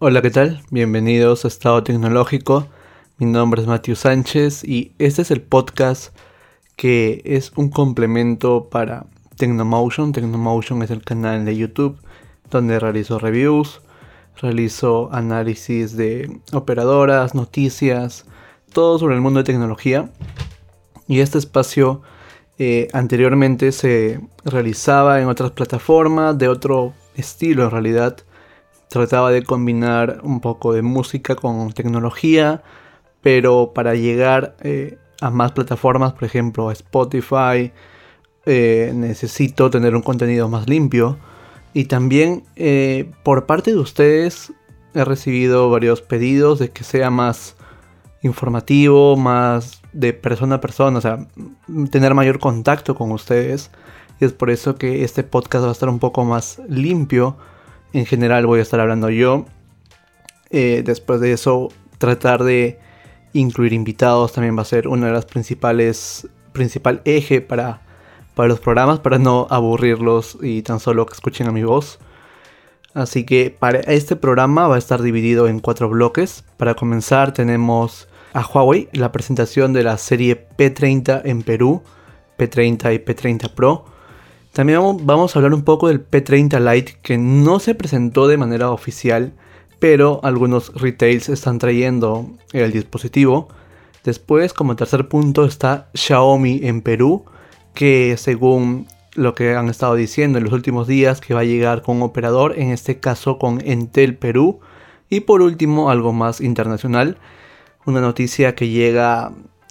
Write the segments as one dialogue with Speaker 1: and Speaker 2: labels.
Speaker 1: Hola, ¿qué tal? Bienvenidos a Estado Tecnológico. Mi nombre es Matthew Sánchez y este es el podcast que es un complemento para Tecnomotion. Tecnomotion es el canal de YouTube donde realizo reviews, realizo análisis de operadoras, noticias, todo sobre el mundo de tecnología. Y este espacio eh, anteriormente se realizaba en otras plataformas de otro estilo en realidad trataba de combinar un poco de música con tecnología, pero para llegar eh, a más plataformas, por ejemplo Spotify, eh, necesito tener un contenido más limpio. Y también eh, por parte de ustedes he recibido varios pedidos de que sea más informativo, más de persona a persona, o sea, tener mayor contacto con ustedes. Y es por eso que este podcast va a estar un poco más limpio en general voy a estar hablando yo. Eh, después de eso, tratar de incluir invitados también va a ser uno de los principales, principal eje para, para los programas, para no aburrirlos y tan solo que escuchen a mi voz. Así que para este programa va a estar dividido en cuatro bloques. Para comenzar tenemos a Huawei, la presentación de la serie P30 en Perú, P30 y P30 Pro. También vamos a hablar un poco del P30 Lite que no se presentó de manera oficial, pero algunos retails están trayendo el dispositivo. Después, como tercer punto, está Xiaomi en Perú, que según lo que han estado diciendo en los últimos días, que va a llegar con operador, en este caso con Entel Perú. Y por último, algo más internacional, una noticia que llega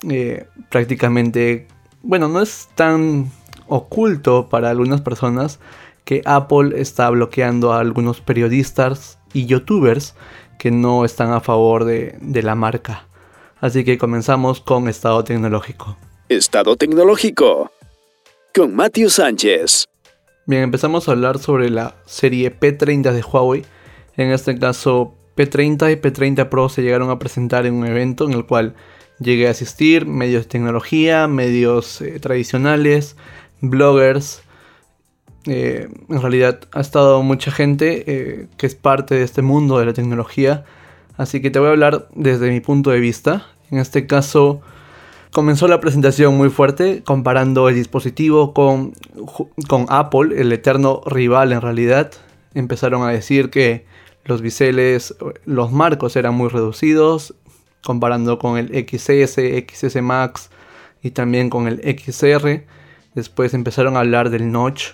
Speaker 1: eh, prácticamente, bueno, no es tan oculto para algunas personas que Apple está bloqueando a algunos periodistas y youtubers que no están a favor de, la marca. Así que comenzamos con Estado Tecnológico.
Speaker 2: Estado Tecnológico con Matthew Sánchez.
Speaker 1: Bien, empezamos a hablar sobre la serie P30 de Huawei. En este caso, P30 y P30 Pro se llegaron a presentar en un evento en el cual llegué a asistir, medios de tecnología, medios eh, tradicionales, bloggers. Eh, en realidad ha estado mucha gente eh, que es parte de este mundo de la tecnología. Así que te voy a hablar desde mi punto de vista. En este caso comenzó la presentación muy fuerte comparando el dispositivo con, con Apple, el eterno rival en realidad. Empezaron a decir que los biseles, los marcos eran muy reducidos, comparando con el XS, XS Max y también con el XR. Después empezaron a hablar del notch,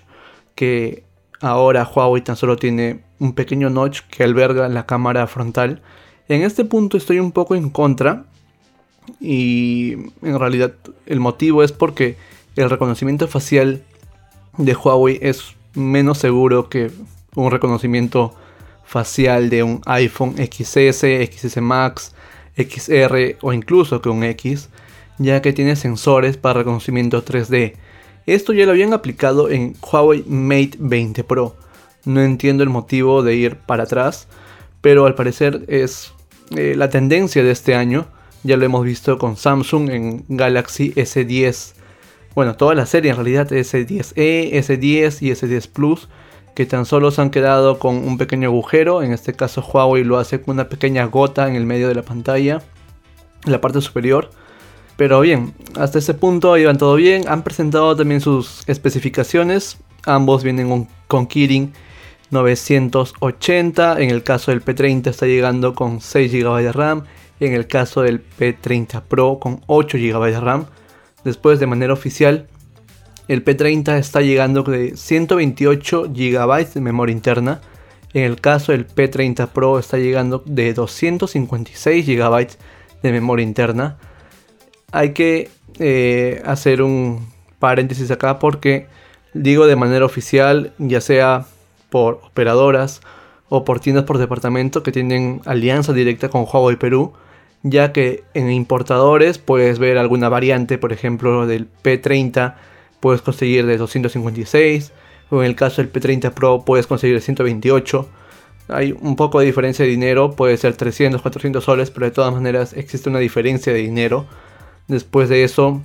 Speaker 1: que ahora Huawei tan solo tiene un pequeño notch que alberga la cámara frontal. En este punto estoy un poco en contra y en realidad el motivo es porque el reconocimiento facial de Huawei es menos seguro que un reconocimiento facial de un iPhone XS, XS Max, XR o incluso que un X, ya que tiene sensores para reconocimiento 3D. Esto ya lo habían aplicado en Huawei Mate 20 Pro. No entiendo el motivo de ir para atrás, pero al parecer es eh, la tendencia de este año. Ya lo hemos visto con Samsung en Galaxy S10. Bueno, toda la serie en realidad S10e, S10 y S10 Plus, que tan solo se han quedado con un pequeño agujero. En este caso Huawei lo hace con una pequeña gota en el medio de la pantalla, en la parte superior pero bien, hasta ese punto iban todo bien. Han presentado también sus especificaciones. Ambos vienen con Kirin 980. En el caso del P30 está llegando con 6 GB de RAM. En el caso del P30 Pro con 8 GB de RAM. Después de manera oficial, el P30 está llegando de 128 GB de memoria interna. En el caso del P30 Pro está llegando de 256 GB de memoria interna hay que eh, hacer un paréntesis acá porque digo de manera oficial, ya sea por operadoras o por tiendas por departamento que tienen alianza directa con Huawei Perú, ya que en importadores puedes ver alguna variante, por ejemplo del P30 puedes conseguir de 256 o en el caso del P30 Pro puedes conseguir de 128. Hay un poco de diferencia de dinero, puede ser 300, 400 soles, pero de todas maneras existe una diferencia de dinero Después de eso,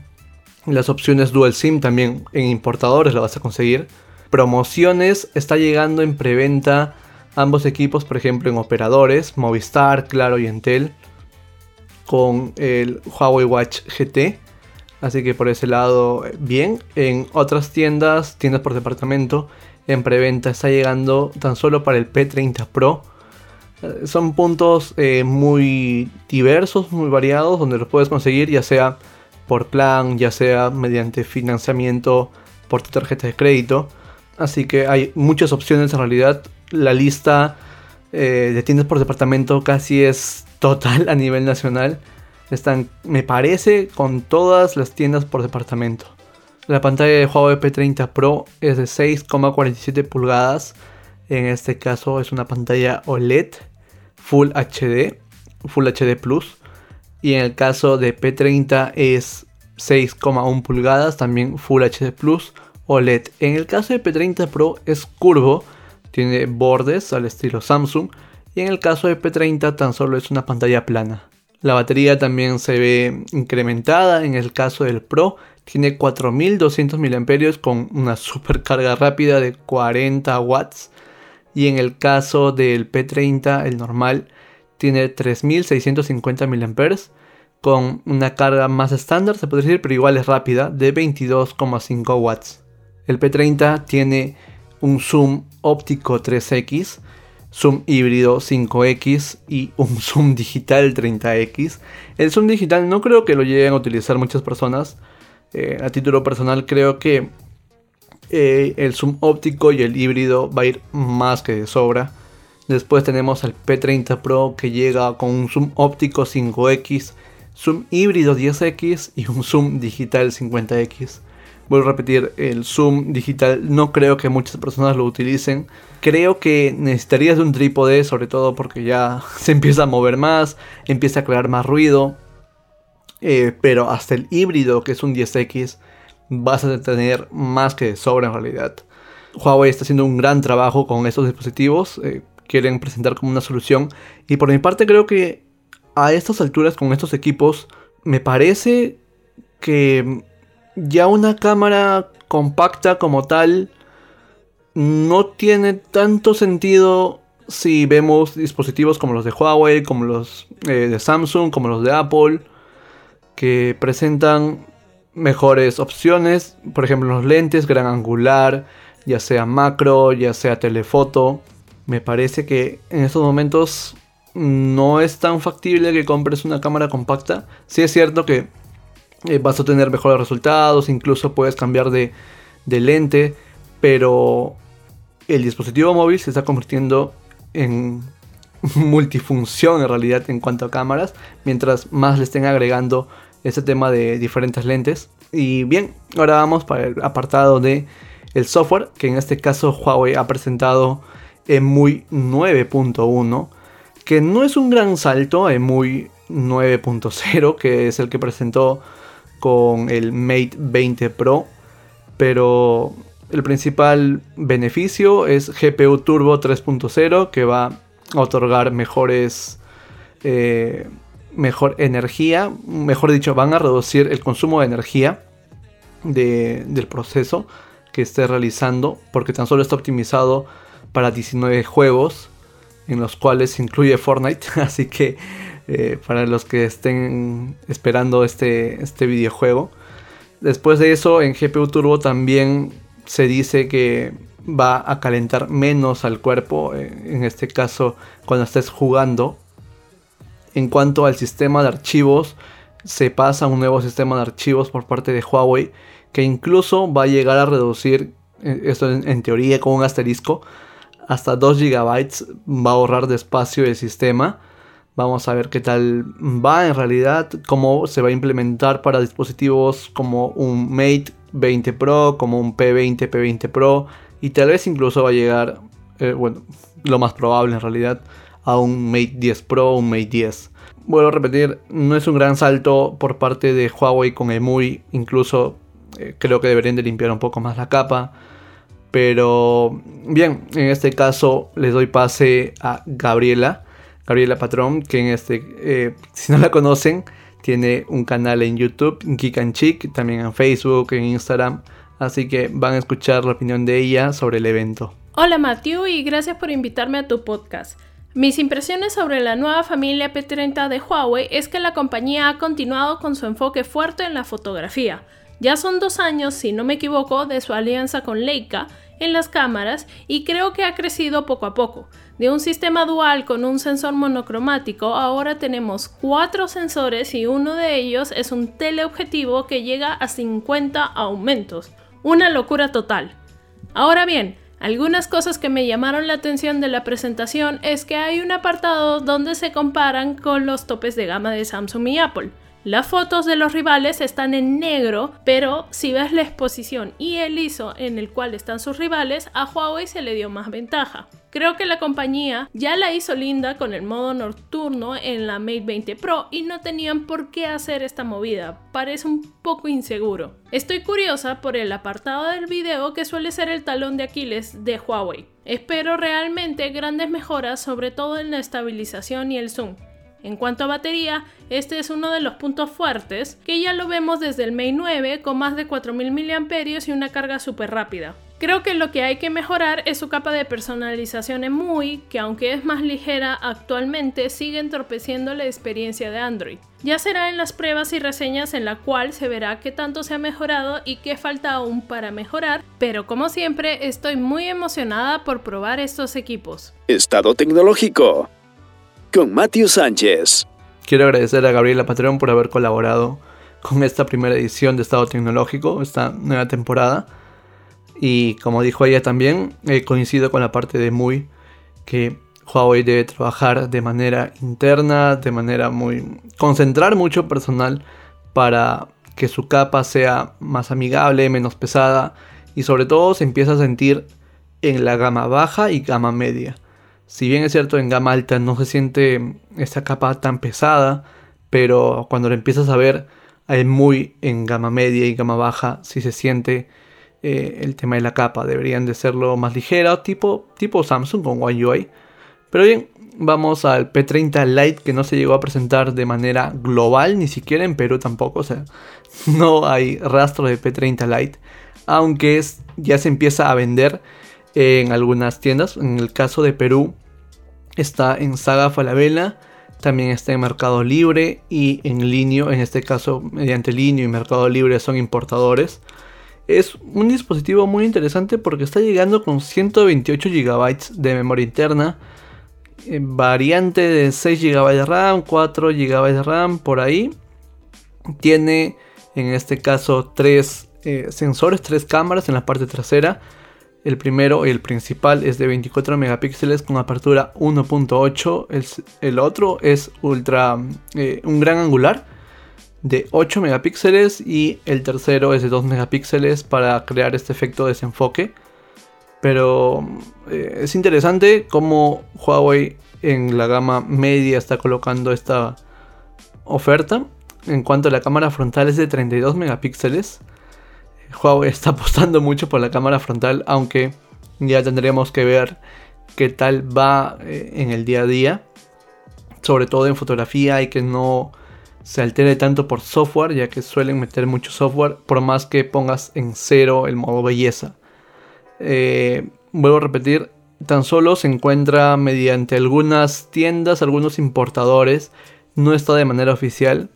Speaker 1: las opciones Dual SIM también en importadores lo vas a conseguir. Promociones está llegando en preventa ambos equipos, por ejemplo, en operadores, Movistar, Claro y Entel, con el Huawei Watch GT. Así que por ese lado, bien. En otras tiendas, tiendas por departamento, en preventa está llegando tan solo para el P30 Pro. Son puntos eh, muy diversos, muy variados, donde los puedes conseguir ya sea por plan, ya sea mediante financiamiento por tu tarjeta de crédito. Así que hay muchas opciones en realidad. La lista eh, de tiendas por departamento casi es total a nivel nacional. Están, me parece, con todas las tiendas por departamento. La pantalla de Huawei P30 Pro es de 6,47 pulgadas. En este caso es una pantalla OLED Full HD, Full HD Plus. Y en el caso de P30 es 6,1 pulgadas, también Full HD Plus OLED. En el caso de P30 Pro es curvo, tiene bordes al estilo Samsung. Y en el caso de P30 tan solo es una pantalla plana. La batería también se ve incrementada en el caso del Pro tiene 4200 mAh con una supercarga rápida de 40 watts. Y en el caso del P30, el normal, tiene 3650 mAh con una carga más estándar, se puede decir, pero igual es rápida, de 22,5 watts. El P30 tiene un zoom óptico 3x, zoom híbrido 5x y un zoom digital 30x. El zoom digital no creo que lo lleguen a utilizar muchas personas, eh, a título personal creo que eh, el zoom óptico y el híbrido va a ir más que de sobra. Después tenemos el P30 Pro que llega con un zoom óptico 5X, zoom híbrido 10X y un zoom digital 50X. Vuelvo a repetir, el zoom digital no creo que muchas personas lo utilicen. Creo que necesitarías un trípode, sobre todo porque ya se empieza a mover más, empieza a crear más ruido. Eh, pero hasta el híbrido, que es un 10X, vas a tener más que de sobra en realidad. Huawei está haciendo un gran trabajo con estos dispositivos. Eh, quieren presentar como una solución. Y por mi parte creo que a estas alturas con estos equipos me parece que ya una cámara compacta como tal no tiene tanto sentido si vemos dispositivos como los de Huawei, como los eh, de Samsung, como los de Apple que presentan mejores opciones, por ejemplo los lentes gran angular, ya sea macro, ya sea telefoto. Me parece que en estos momentos no es tan factible que compres una cámara compacta. Sí es cierto que eh, vas a tener mejores resultados, incluso puedes cambiar de, de lente, pero el dispositivo móvil se está convirtiendo en multifunción en realidad en cuanto a cámaras, mientras más le estén agregando este tema de diferentes lentes. Y bien, ahora vamos para el apartado de el software, que en este caso Huawei ha presentado EMUI 9.1, que no es un gran salto a EMUI 9.0, que es el que presentó con el Mate 20 Pro, pero el principal beneficio es GPU Turbo 3.0, que va a otorgar mejores... Eh, mejor energía, mejor dicho, van a reducir el consumo de energía del proceso que esté realizando, porque tan solo está optimizado para 19 juegos, en los cuales incluye Fortnite, así que eh, para los que estén esperando este, este videojuego. Después de eso, en GPU Turbo también se dice que va a calentar menos al cuerpo, eh, en este caso cuando estés jugando en cuanto al sistema de archivos, se pasa a un nuevo sistema de archivos por parte de Huawei que incluso va a llegar a reducir, eh, esto en, teoría con un asterisco, hasta 2 GB va a ahorrar de espacio el sistema. Vamos a ver qué tal va en realidad, cómo se va a implementar para dispositivos como un Mate 20 Pro, como un P20, P20 Pro y tal vez incluso va a llegar, eh, bueno, lo más probable en realidad, a un Mate 10 Pro o un Mate 10. Vuelvo a repetir, no es un gran salto por parte de Huawei con EMUI, incluso eh, creo que deberían de limpiar un poco más la capa. Pero bien, en este caso les doy pase a Gabriela, Gabriela Patrón, que en este, eh, si no la conocen, tiene un canal en YouTube, Geek and Chick, también en Facebook, en Instagram. Así que van a escuchar la opinión de ella sobre el evento.
Speaker 3: Hola Matthew y gracias por invitarme a tu podcast. Mis impresiones sobre la nueva familia P30 de Huawei es que la compañía ha continuado con su enfoque fuerte en la fotografía. Ya son dos años, si no me equivoco, de su alianza con Leica en las cámaras y creo que ha crecido poco a poco. De un sistema dual con un sensor monocromático, ahora tenemos cuatro sensores y uno de ellos es un teleobjetivo que llega a 50 aumentos. Una locura total. Ahora bien, algunas cosas que me llamaron la atención de la presentación es que hay un apartado donde se comparan con los topes de gama de Samsung y Apple. Las fotos de los rivales están en negro, pero si ves la exposición y el ISO en el cual están sus rivales, a Huawei se le dio más ventaja. Creo que la compañía ya la hizo linda con el modo nocturno en la Mate 20 Pro y no tenían por qué hacer esta movida, parece un poco inseguro. Estoy curiosa por el apartado del video que suele ser el talón de Aquiles de Huawei. Espero realmente grandes mejoras sobre todo en la estabilización y el zoom. En cuanto a batería, este es uno de los puntos fuertes, que ya lo vemos desde el Mate 9 con más de 4000 mAh y una carga súper rápida. Creo que lo que hay que mejorar es su capa de personalización en MUI, que aunque es más ligera actualmente, sigue entorpeciendo la experiencia de Android. Ya será en las pruebas y reseñas en la cual se verá qué tanto se ha mejorado y qué falta aún para mejorar, pero como siempre estoy muy emocionada por probar estos equipos.
Speaker 2: Estado tecnológico con Matthew Sánchez.
Speaker 1: Quiero agradecer a Gabriela Patrón por haber colaborado con esta primera edición de Estado Tecnológico, esta nueva temporada. Y como dijo ella también, eh, coincido con la parte de muy que Huawei debe trabajar de manera interna, de manera muy... concentrar mucho personal para que su capa sea más amigable, menos pesada y sobre todo se empieza a sentir en la gama baja y gama media. Si bien es cierto en gama alta no se siente esta capa tan pesada, pero cuando lo empiezas a ver hay muy en gama media y gama baja sí se siente eh, el tema de la capa. Deberían de serlo más ligera, tipo, tipo Samsung con One. Pero bien, vamos al P30 Lite que no se llegó a presentar de manera global, ni siquiera en Perú tampoco. O sea, no hay rastro de P30 Lite. Aunque es, ya se empieza a vender en algunas tiendas. En el caso de Perú está en Saga Falabella. También está en Mercado Libre y en Linio, en este caso mediante Linio y Mercado Libre son importadores. Es un dispositivo muy interesante porque está llegando con 128 GB de memoria interna, eh, variante de 6 GB de RAM, 4 GB de RAM por ahí. Tiene en este caso 3 eh, sensores, 3 cámaras en la parte trasera. El primero y el principal es de 24 megapíxeles con apertura 1.8. El, el, otro es ultra, eh, un gran angular de 8 megapíxeles y el tercero es de 2 megapíxeles para crear este efecto de desenfoque. Pero eh, es interesante cómo Huawei en la gama media está colocando esta oferta. En cuanto a la cámara frontal es de 32 megapíxeles. Huawei está apostando mucho por la cámara frontal, aunque ya tendríamos que ver qué tal va eh, en el día a día. Sobre todo en fotografía y que no se altere tanto por software, ya que suelen meter mucho software, por más que pongas en cero el modo belleza. Eh, vuelvo a repetir, tan solo se encuentra mediante algunas tiendas, algunos importadores, no está de manera oficial.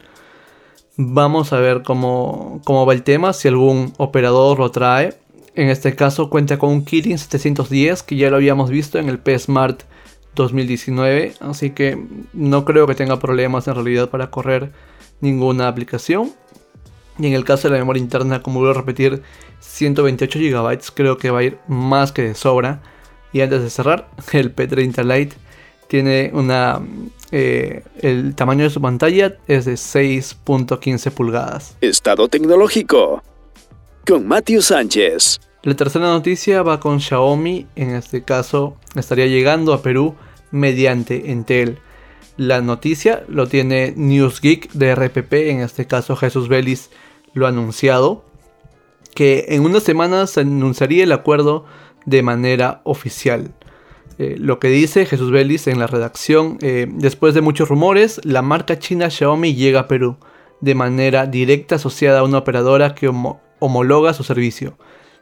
Speaker 1: Vamos a ver cómo, cómo va el tema, si algún operador lo trae. En este caso cuenta con un Kirin 710 que ya lo habíamos visto en el P Smart 2019, así que no creo que tenga problemas en realidad para correr ninguna aplicación. Y en el caso de la memoria interna, como vuelvo a repetir, 128 GB creo que va a ir más que de sobra. Y antes de cerrar, el P30 Lite tiene una... Eh, el tamaño de su pantalla es de 6.15 pulgadas.
Speaker 2: Estado tecnológico con Matthew Sánchez.
Speaker 1: La tercera noticia va con Xiaomi, en este caso estaría llegando a Perú mediante Entel. La noticia lo tiene NewsGeek de RPP, en este caso Jesús Vélez lo ha anunciado, que en unas semanas se anunciaría el acuerdo de manera oficial. Eh, lo que dice Jesús Vélez en la redacción, eh, después de muchos rumores, la marca china Xiaomi llega a Perú de manera directa asociada a una operadora que homologa su servicio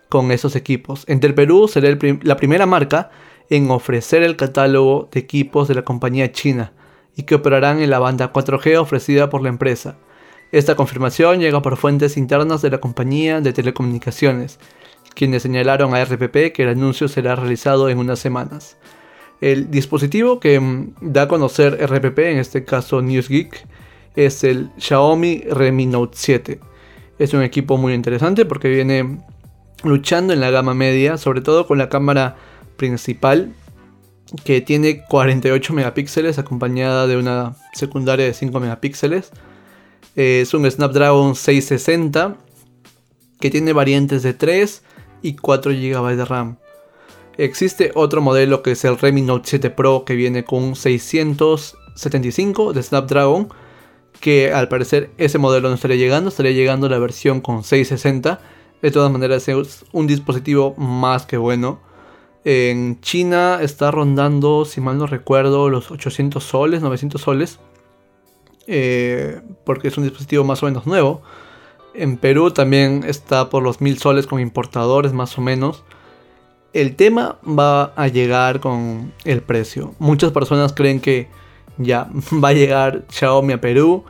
Speaker 1: con esos equipos. Entel Perú será la primera marca en ofrecer el catálogo de equipos de la compañía china y que operarán en la banda 4G ofrecida por la empresa. Esta confirmación llega por fuentes internas de la compañía de telecomunicaciones, quienes señalaron a RPP que el anuncio será realizado en unas semanas. El dispositivo que mm, da a conocer RPP, en este caso NewsGeek, es el Xiaomi Redmi Note 7. Es un equipo muy interesante porque viene luchando en la gama media, sobre todo con la cámara principal que tiene 48 megapíxeles acompañada de una secundaria de 5 megapíxeles. es un Snapdragon 660 que tiene variantes de 3 y 4 GB de RAM. Existe otro modelo que es el Redmi Note 7 Pro que viene con un 675 de Snapdragon que al parecer ese modelo no estaría llegando, estaría llegando la versión con 660. De todas maneras es un dispositivo más que bueno. En China está rondando, si mal no recuerdo, los 800 soles, 900 soles. Eh, porque es un dispositivo más o menos nuevo. En Perú también está por los 1000 soles con importadores más o menos. El tema va a llegar con el precio. Muchas personas creen que ya va a llegar Xiaomi a Perú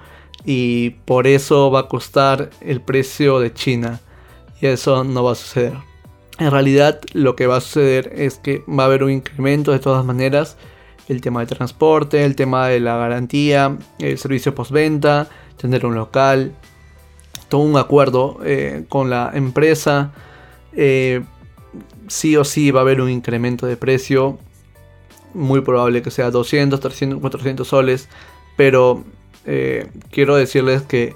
Speaker 1: y por eso va a costar el precio de China. Y eso no va a suceder. En realidad lo que va a suceder es que va a haber un incremento de todas maneras. El tema de transporte, el tema de la garantía, el servicio postventa, tener un local, un acuerdo eh, con la empresa. Eh, sí o sí va a haber un incremento de precio muy probable que sea 200, 300, 400 soles, pero eh, quiero decirles que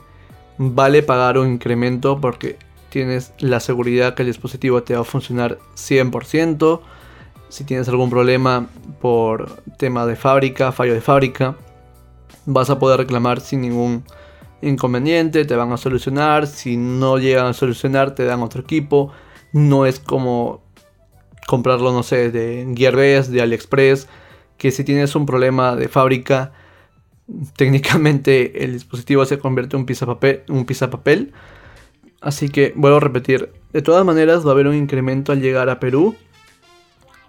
Speaker 1: vale pagar un incremento porque tienes la seguridad que el dispositivo te va a funcionar 100%. Si tienes algún problema por tema de fábrica, fallo de fábrica, vas a poder reclamar sin ningún inconveniente, te van a solucionar. Si no llegan a solucionar, te dan otro equipo. No es como comprarlo, no sé, de Gearbest, de AliExpress, que si tienes un problema de fábrica, técnicamente el dispositivo se convierte en un papel, un papel. Así que vuelvo a repetir, de todas maneras va a haber un incremento al llegar a Perú.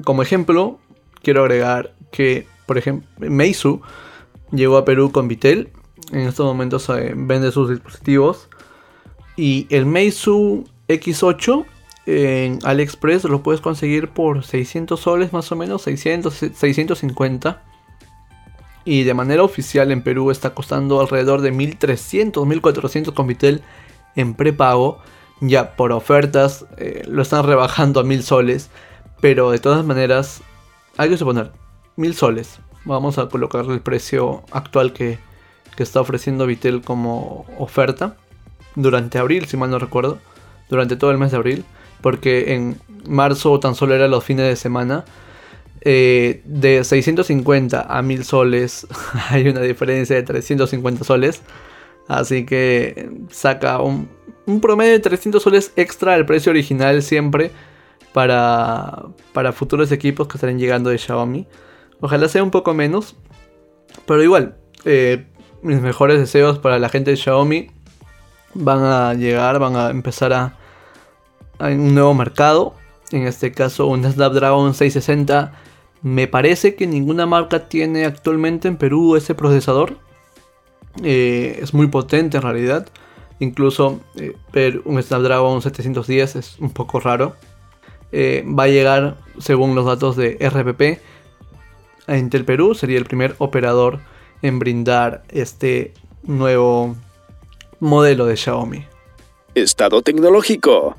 Speaker 1: Como ejemplo, quiero agregar que, por ejemplo, Meizu llegó a Perú con Vitel. En estos momentos eh, vende sus dispositivos. Y el Meizu X8 en AliExpress lo puedes conseguir por 600 soles más o menos, 600, 650. Y de manera oficial en Perú está costando alrededor de 1300, 1400 con Vitel en prepago. Ya por ofertas eh, lo están rebajando a 1000 soles. Pero de todas maneras, hay que suponer 1000 soles. Vamos a colocar el precio actual que, que está ofreciendo Vitel como oferta. Durante abril, si mal no recuerdo. Durante todo el mes de abril porque en marzo tan solo era los fines de semana. Eh, de 650 a 1000 soles hay una diferencia de 350 soles. Así que saca un, promedio de 300 soles extra al precio original siempre para, para futuros equipos que estarán llegando de Xiaomi. Ojalá sea un poco menos. Pero igual, eh, mis mejores deseos para la gente de Xiaomi van a llegar, van a empezar a, en un nuevo mercado, en este caso un Snapdragon 660. Me parece que ninguna marca tiene actualmente en Perú ese procesador. Eh, es muy potente en realidad. Incluso eh, ver un Snapdragon 710 es un poco raro. Eh, va a llegar, según los datos de RPP, a Intel Perú. Sería el primer operador en brindar este nuevo modelo de Xiaomi.
Speaker 2: Estado tecnológico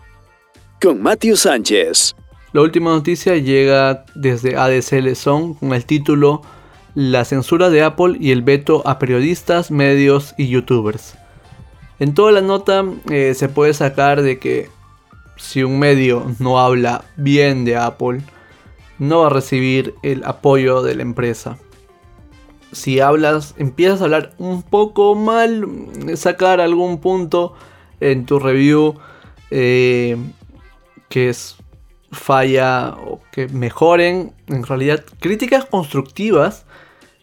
Speaker 2: con Matthew Sánchez.
Speaker 1: La última noticia llega desde ADC Son con el título La censura de Apple y el veto a periodistas, medios y youtubers. En toda la nota eh, se puede sacar de que si un medio no habla bien de Apple, no va a recibir el apoyo de la empresa. Si hablas, empiezas a hablar un poco mal, sacar algún punto en tu review, eh, que es falla o que mejoren, en realidad críticas constructivas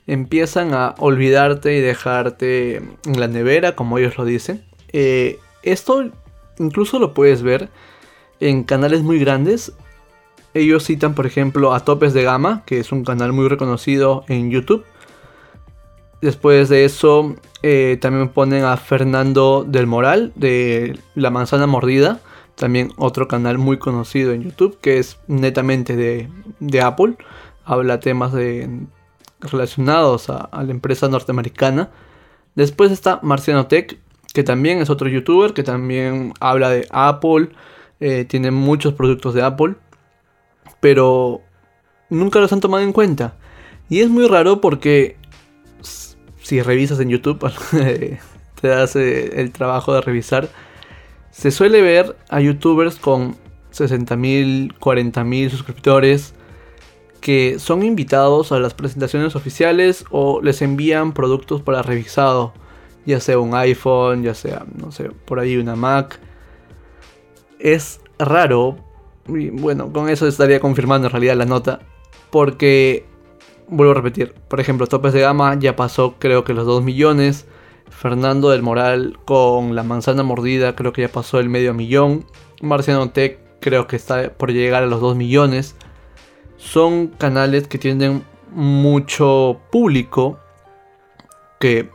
Speaker 1: empiezan a olvidarte y dejarte en la nevera, como ellos lo dicen. Eh, esto incluso lo puedes ver en canales muy grandes. Ellos citan, por ejemplo, a Topes de Gama, que es un canal muy reconocido en YouTube. Después de eso, eh, también ponen a Fernando del Moral, de La Manzana Mordida. También otro canal muy conocido en YouTube, que es netamente de, Apple. Habla temas relacionados a, la empresa norteamericana. Después está Marciano Tech, que también es otro youtuber, que también habla de Apple, eh, tiene muchos productos de Apple, pero nunca los han tomado en cuenta. Y es muy raro porque si revisas en YouTube, te das eh, el trabajo de revisar, se suele ver a youtubers con 60.000, 40.000 suscriptores que son invitados a las presentaciones oficiales o les envían productos para revisado, ya sea un iPhone, ya sea, no sé, por ahí una Mac. Es raro, y bueno, con eso estaría confirmando en realidad la nota, porque, vuelvo a repetir, por ejemplo, Topes de Gama ya pasó creo que los 2 millones, Fernando del Moral con la manzana mordida creo que ya pasó el medio millón, Marciano Tech creo que está por llegar a los 2 millones. Son canales que tienen mucho público que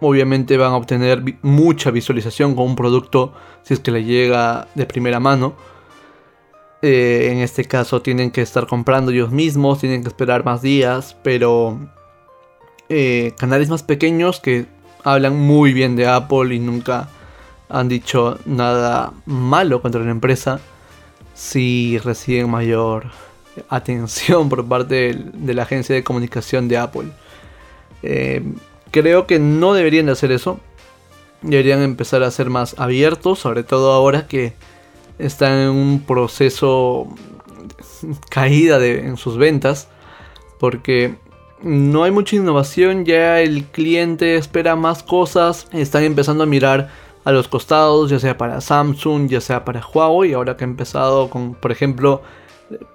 Speaker 1: obviamente van a obtener mucha visualización con un producto si es que le llega de primera mano. Eh, en este caso tienen que estar comprando ellos mismos, tienen que esperar más días, pero eh, canales más pequeños que hablan muy bien de Apple y nunca han dicho nada malo contra la empresa, si reciben mayor atención por parte de, la agencia de comunicación de Apple. Eh, creo que no deberían de hacer eso. Deberían empezar a ser más abiertos, sobre todo ahora que están en un proceso caída en sus ventas. Porque no hay mucha innovación, ya el cliente espera más cosas, están empezando a mirar a los costados, ya sea para Samsung, ya sea para Huawei, ahora que ha empezado con, por ejemplo,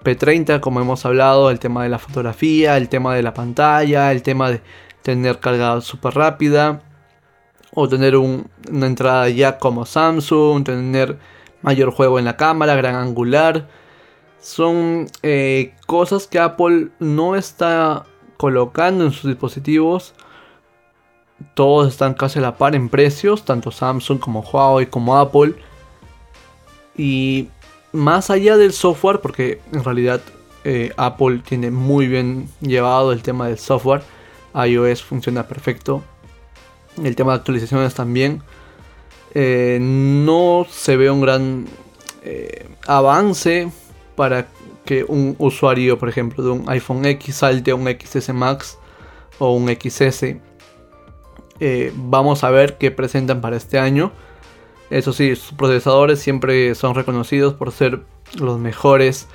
Speaker 1: P30, como hemos hablado, el tema de la fotografía, el tema de la pantalla, el tema de tener carga súper rápida, o tener una entrada ya como Samsung, tener mayor juego en la cámara, gran angular. Son eh, cosas que Apple no está colocando en sus dispositivos. Todos están casi a la par en precios, tanto Samsung como Huawei como Apple. Y más allá del software, porque en realidad eh, Apple tiene muy bien llevado el tema del software, iOS funciona perfecto, el tema de actualizaciones también, eh, no se ve un gran eh, avance para que un usuario, por ejemplo, de un iPhone X salte a un XS Max o un XS. vamos a ver qué presentan para este año. Eso sí, sus procesadores siempre son reconocidos por ser los mejores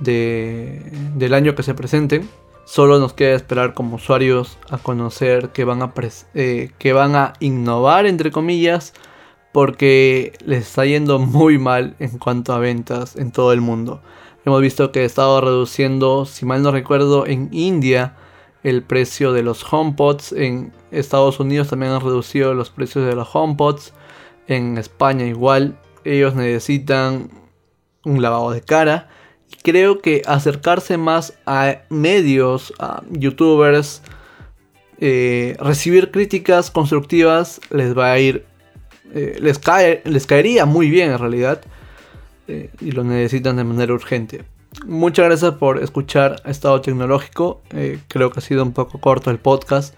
Speaker 1: del año que se presenten. Solo nos queda esperar como usuarios a conocer que van a, eh, que van a innovar, entre comillas, porque les está yendo muy mal en cuanto a ventas en todo el mundo. Hemos visto que ha estado reduciendo, si mal no recuerdo, en India el precio de los HomePods. En Estados Unidos también han reducido los precios de los HomePods en España igual ellos necesitan un lavado de cara. Y creo que acercarse más a medios, a youtubers, eh, recibir críticas constructivas les va a ir, eh, les, cae, les caería muy bien en realidad. Eh, y lo necesitan de manera urgente. Muchas gracias por escuchar Estado Tecnológico. creo que ha sido un poco corto el podcast,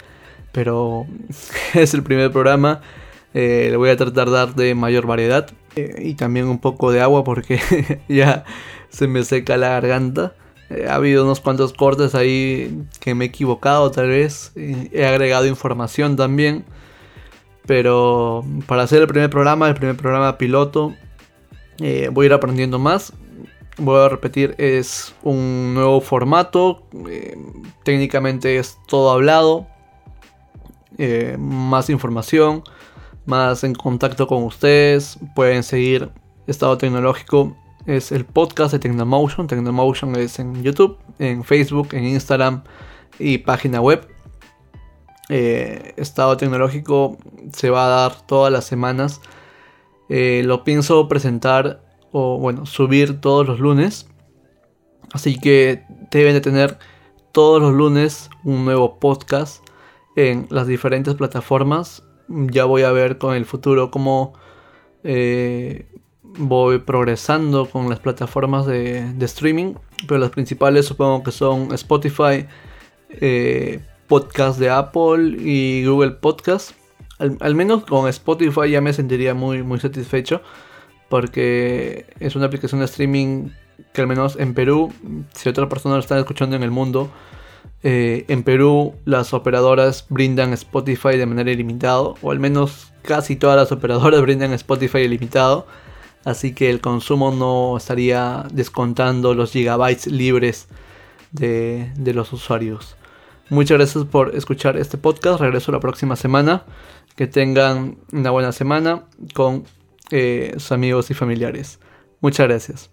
Speaker 1: pero es el primer programa. Eh, le voy a tratar de dar de mayor variedad eh, y también un poco de agua porque ya se me seca la garganta. Eh, ha habido unos cuantos cortes ahí que me he equivocado tal vez. he agregado información también. Pero para hacer el primer programa, el primer programa piloto, voy a ir aprendiendo más. Voy a repetir, es un nuevo formato. técnicamente es todo hablado. más información más en contacto con ustedes. Pueden seguir Estado Tecnológico. Es el podcast de Tecnomotion. Tecnomotion es en YouTube, en Facebook, en Instagram y página web. Eh, Estado Tecnológico se va a dar todas las semanas. Eh, lo pienso presentar o bueno, subir todos los lunes. Así que deben de tener todos los lunes un nuevo podcast en las diferentes plataformas. Ya voy a ver con el futuro cómo eh, voy progresando con las plataformas de, streaming. Pero las principales supongo que son Spotify, Podcast de Apple y Google Podcast. Al, menos con Spotify ya me sentiría muy, muy satisfecho. Porque es una aplicación de streaming que al menos en Perú, si otra persona lo está escuchando en el mundo, eh, en Perú las operadoras brindan Spotify de manera ilimitada, o al menos casi todas las operadoras brindan Spotify ilimitado, así que el consumo no estaría descontando los gigabytes libres de, los usuarios. Muchas gracias por escuchar este podcast, regreso la próxima semana, que tengan una buena semana con eh, sus amigos y familiares. Muchas gracias.